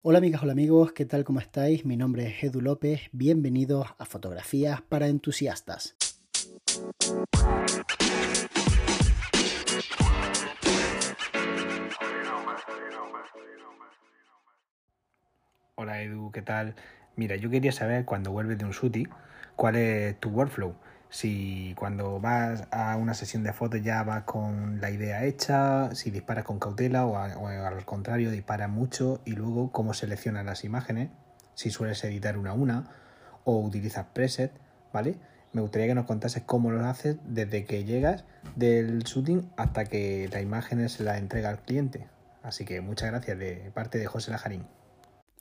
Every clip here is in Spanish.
Hola amigas, hola amigos, ¿qué tal? ¿Cómo estáis? Mi nombre es Edu López, bienvenidos a Fotografías para Entusiastas. Hola Edu, ¿qué tal? Mira, yo quería saber cuando vuelves de un shooting, cuál es tu workflow. Si cuando vas a una sesión de fotos ya vas con la idea hecha, si disparas con cautela o, al contrario disparas mucho y luego cómo seleccionas las imágenes, si sueles editar una a una o utilizas preset, ¿vale? Me gustaría que nos contases cómo lo haces desde que llegas del shooting hasta que la imagen se la entrega al cliente. Así que muchas gracias de parte de José Lajarín.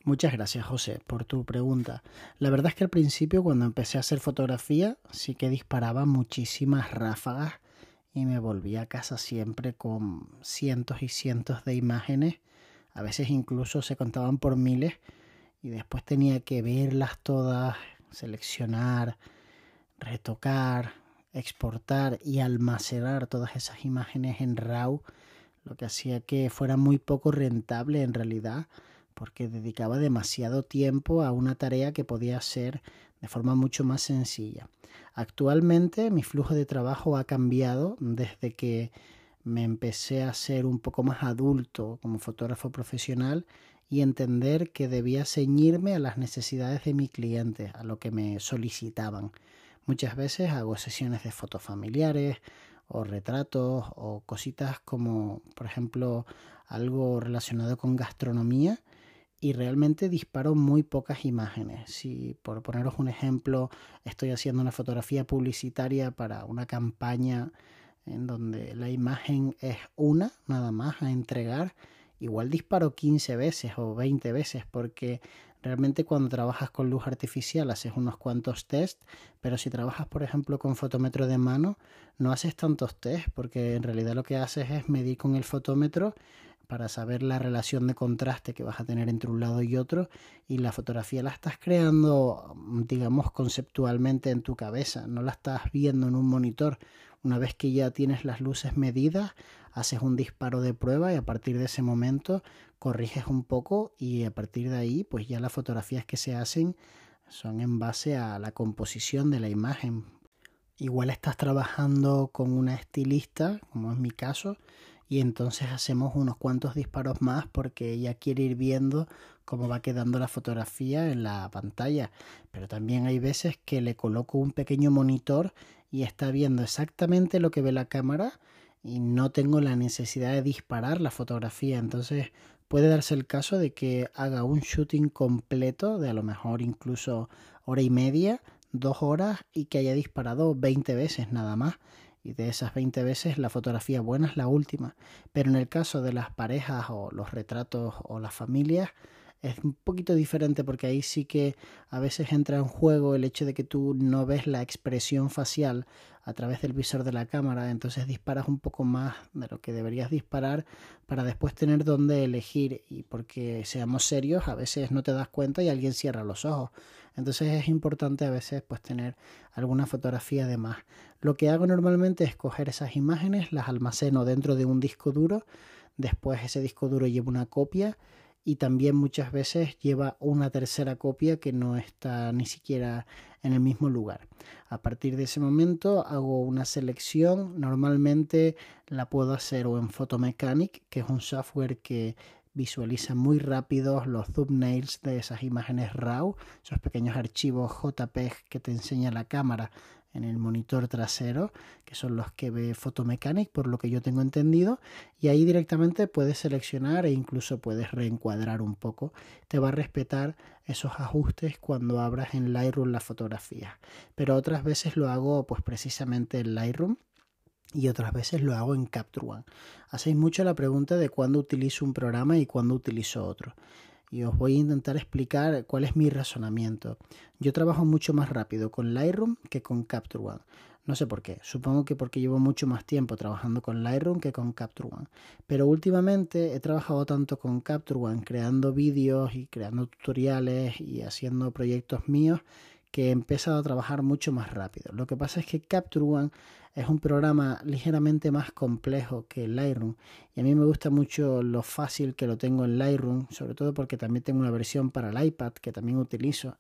Muchas gracias, José, por tu pregunta. La verdad es que al principio, cuando empecé a hacer fotografía, sí que disparaba muchísimas ráfagas y me volví a casa siempre con cientos y cientos de imágenes. A veces incluso se contaban por miles y después tenía que verlas todas, seleccionar, retocar, exportar y almacenar todas esas imágenes en RAW, lo que hacía que fuera muy poco rentable en realidad porque dedicaba demasiado tiempo a una tarea que podía ser de forma mucho más sencilla. Actualmente mi flujo de trabajo ha cambiado desde que me empecé a ser un poco más adulto como fotógrafo profesional y entender que debía ceñirme a las necesidades de mi cliente, a lo que me solicitaban. Muchas veces hago sesiones de fotos familiares o retratos o cositas como por ejemplo algo relacionado con gastronomía y realmente disparo muy pocas imágenes. Si por poneros un ejemplo, estoy haciendo una fotografía publicitaria para una campaña en donde la imagen es una nada más a entregar, igual disparo 15 veces o 20 veces porque realmente cuando trabajas con luz artificial haces unos cuantos test, pero si trabajas por ejemplo con fotómetro de mano no haces tantos test porque en realidad lo que haces es medir con el fotómetro para saber la relación de contraste que vas a tener entre un lado y otro y la fotografía la estás creando digamos conceptualmente en tu cabeza, no la estás viendo en un monitor. Una vez que ya tienes las luces medidas, haces un disparo de prueba y a partir de ese momento corriges un poco y a partir de ahí pues ya las fotografías que se hacen son en base a la composición de la imagen. Igual estás trabajando con una estilista, como es mi caso, y entonces hacemos unos cuantos disparos más porque ella quiere ir viendo cómo va quedando la fotografía en la pantalla. Pero también hay veces que le coloco un pequeño monitor y está viendo exactamente lo que ve la cámara y no tengo la necesidad de disparar la fotografía. Entonces puede darse el caso de que haga un shooting completo de a lo mejor incluso hora y media, dos horas y que haya disparado 20 veces nada más y de esas 20 veces la fotografía buena es la última. Pero en el caso de las parejas o los retratos o las familias es un poquito diferente porque ahí sí que a veces entra en juego el hecho de que tú no ves la expresión facial a través del visor de la cámara, entonces disparas un poco más de lo que deberías disparar para después tener dónde elegir y porque seamos serios, a veces no te das cuenta y alguien cierra los ojos. Entonces es importante a veces pues tener alguna fotografía de más. Lo que hago normalmente es coger esas imágenes, las almaceno dentro de un disco duro, después ese disco duro lleva una copia y también muchas veces lleva una tercera copia que no está ni siquiera en el mismo lugar. A partir de ese momento hago una selección, normalmente la puedo hacer o en Photomechanic, que es un software que visualiza muy rápido los thumbnails de esas imágenes RAW, esos pequeños archivos JPEG que te enseña la cámara en el monitor trasero, que son los que ve Photomechanic, por lo que yo tengo entendido, y ahí directamente puedes seleccionar e incluso puedes reencuadrar un poco. Te va a respetar esos ajustes cuando abras en Lightroom la fotografía. Pero otras veces lo hago pues precisamente en Lightroom y otras veces lo hago en Capture One. Hacéis mucho la pregunta de cuándo utilizo un programa y cuándo utilizo otro. Y os voy a intentar explicar cuál es mi razonamiento. Yo trabajo mucho más rápido con Lightroom que con Capture One. No sé por qué. Supongo que porque llevo mucho más tiempo trabajando con Lightroom que con Capture One. Pero últimamente he trabajado tanto con Capture One creando vídeos y creando tutoriales y haciendo proyectos míos que he empezado a trabajar mucho más rápido. Lo que pasa es que Capture One es un programa ligeramente más complejo que Lightroom y a mí me gusta mucho lo fácil que lo tengo en Lightroom, sobre todo porque también tengo una versión para el iPad que también utilizo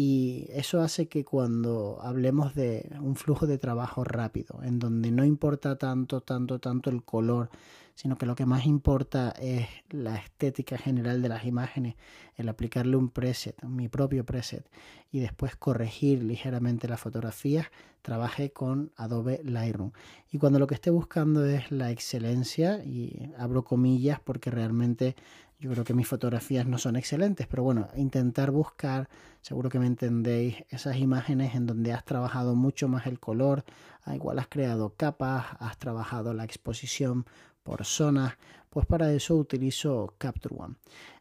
y eso hace que cuando hablemos de un flujo de trabajo rápido, en donde no importa tanto, tanto, tanto el color, sino que lo que más importa es la estética general de las imágenes, el aplicarle un preset, mi propio preset, y después corregir ligeramente las fotografías, trabajé con Adobe Lightroom. Y cuando lo que esté buscando es la excelencia, y abro comillas porque realmente yo creo que mis fotografías no son excelentes, pero bueno, intentar buscar, seguro que me entendéis, esas imágenes en donde has trabajado mucho más el color, ah, igual has creado capas, has trabajado la exposición por zonas, pues para eso utilizo Capture One.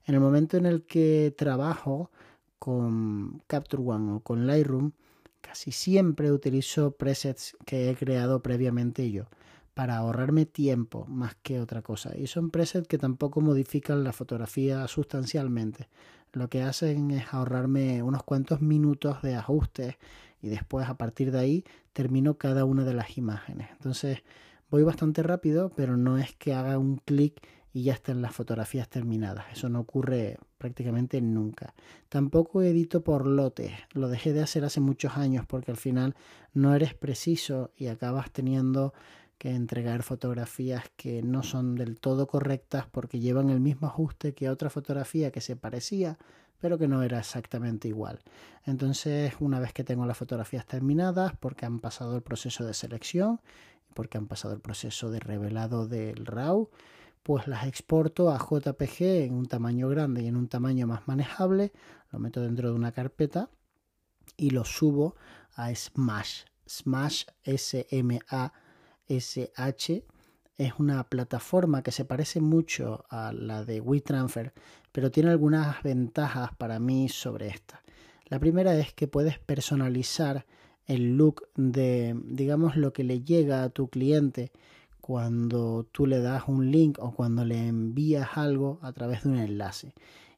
En el momento en el que trabajo con Capture One o con Lightroom, casi siempre utilizo presets que he creado previamente yo para ahorrarme tiempo más que otra cosa. Y son presets que tampoco modifican la fotografía sustancialmente. Lo que hacen es ahorrarme unos cuantos minutos de ajustes y después a partir de ahí termino cada una de las imágenes. Entonces voy bastante rápido, pero no es que haga un clic y ya estén las fotografías terminadas. Eso no ocurre prácticamente nunca. Tampoco edito por lotes. Lo dejé de hacer hace muchos años porque al final no eres preciso y acabas teniendo que entregar fotografías que no son del todo correctas porque llevan el mismo ajuste que otra fotografía que se parecía pero que no era exactamente igual. Entonces, una vez que tengo las fotografías terminadas, porque han pasado el proceso de selección porque han pasado el proceso de revelado del RAW, pues las exporto a JPG en un tamaño grande y en un tamaño más manejable, lo meto dentro de una carpeta y lo subo a Smash. Smash S M A SH es una plataforma que se parece mucho a la de WeTransfer, pero tiene algunas ventajas para mí sobre esta. La primera es que puedes personalizar el look de, digamos, lo que le llega a tu cliente cuando tú le das un link o cuando le envías algo a través de un enlace.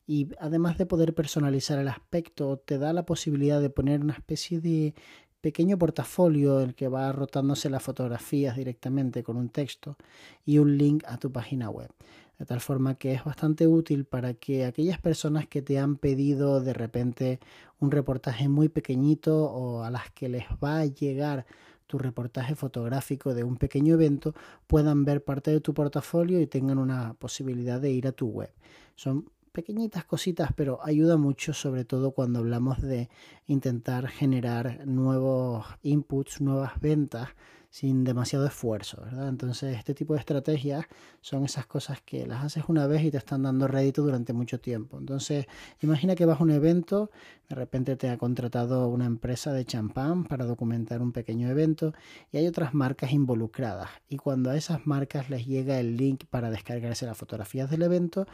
Y además de poder personalizar el aspecto, te da la posibilidad de poner una especie de pequeño portafolio el que va rotándose las fotografías directamente con un texto y un link a tu página web. De tal forma que es bastante útil para que aquellas personas que te han pedido de repente un reportaje muy pequeñito o a las que les va a llegar tu reportaje fotográfico de un pequeño evento puedan ver parte de tu portafolio y tengan una posibilidad de ir a tu web. Son pequeñitas cositas, pero ayuda mucho, sobre todo cuando hablamos de intentar generar nuevos inputs, nuevas ventas sin demasiado esfuerzo, ¿verdad? Entonces, este tipo de estrategias son esas cosas que las haces una vez y te están dando rédito durante mucho tiempo. Entonces, imagina que vas a un evento, de repente te ha contratado una empresa de champán para documentar un pequeño evento y hay otras marcas involucradas. Y cuando a esas marcas les llega el link para descargarse las fotografías del evento,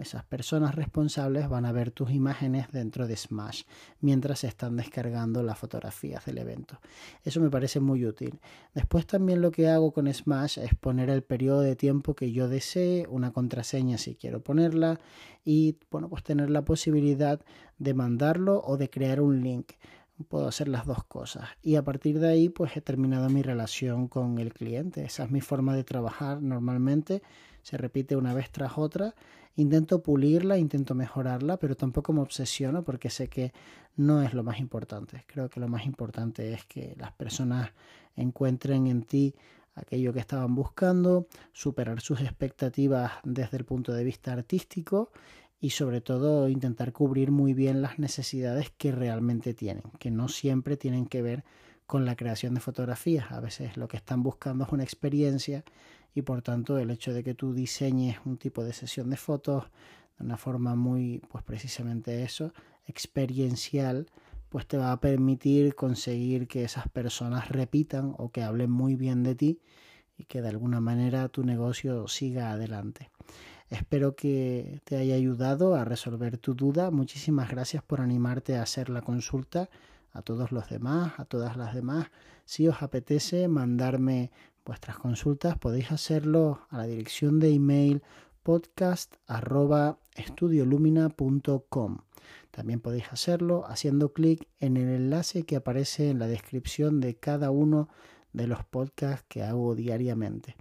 esas personas responsables van a ver tus imágenes dentro de Smash mientras se están descargando las fotografías del evento. Eso me parece muy útil. Después también lo que hago con Smash es poner el periodo de tiempo que yo desee, una contraseña si quiero ponerla y bueno, pues tener la posibilidad de mandarlo o de crear un link. Puedo hacer las dos cosas. Y a partir de ahí pues he terminado mi relación con el cliente. Esa es mi forma de trabajar normalmente. Se repite una vez tras otra Intento pulirla, intento mejorarla, pero tampoco me obsesiono porque sé que no es lo más importante. Creo que lo más importante es que las personas encuentren en ti aquello que estaban buscando, superar sus expectativas desde el punto de vista artístico y sobre todo intentar cubrir muy bien las necesidades que realmente tienen, que no siempre tienen que ver con la creación de fotografías. A veces lo que están buscando es una experiencia y por tanto el hecho de que tú diseñes un tipo de sesión de fotos de una forma muy, pues precisamente eso, experiencial, pues te va a permitir conseguir que esas personas repitan o que hablen muy bien de ti y que de alguna manera tu negocio siga adelante. Espero que te haya ayudado a resolver tu duda. Muchísimas gracias por animarte a hacer la consulta a todos los demás, a todas las demás. Si os apetece mandarme vuestras consultas, podéis hacerlo a la dirección de email podcast.estudiolumina.com. También podéis hacerlo haciendo clic en el enlace que aparece en la descripción de cada uno de los podcasts que hago diariamente.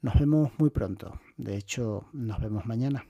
Nos vemos muy pronto. De hecho, nos vemos mañana.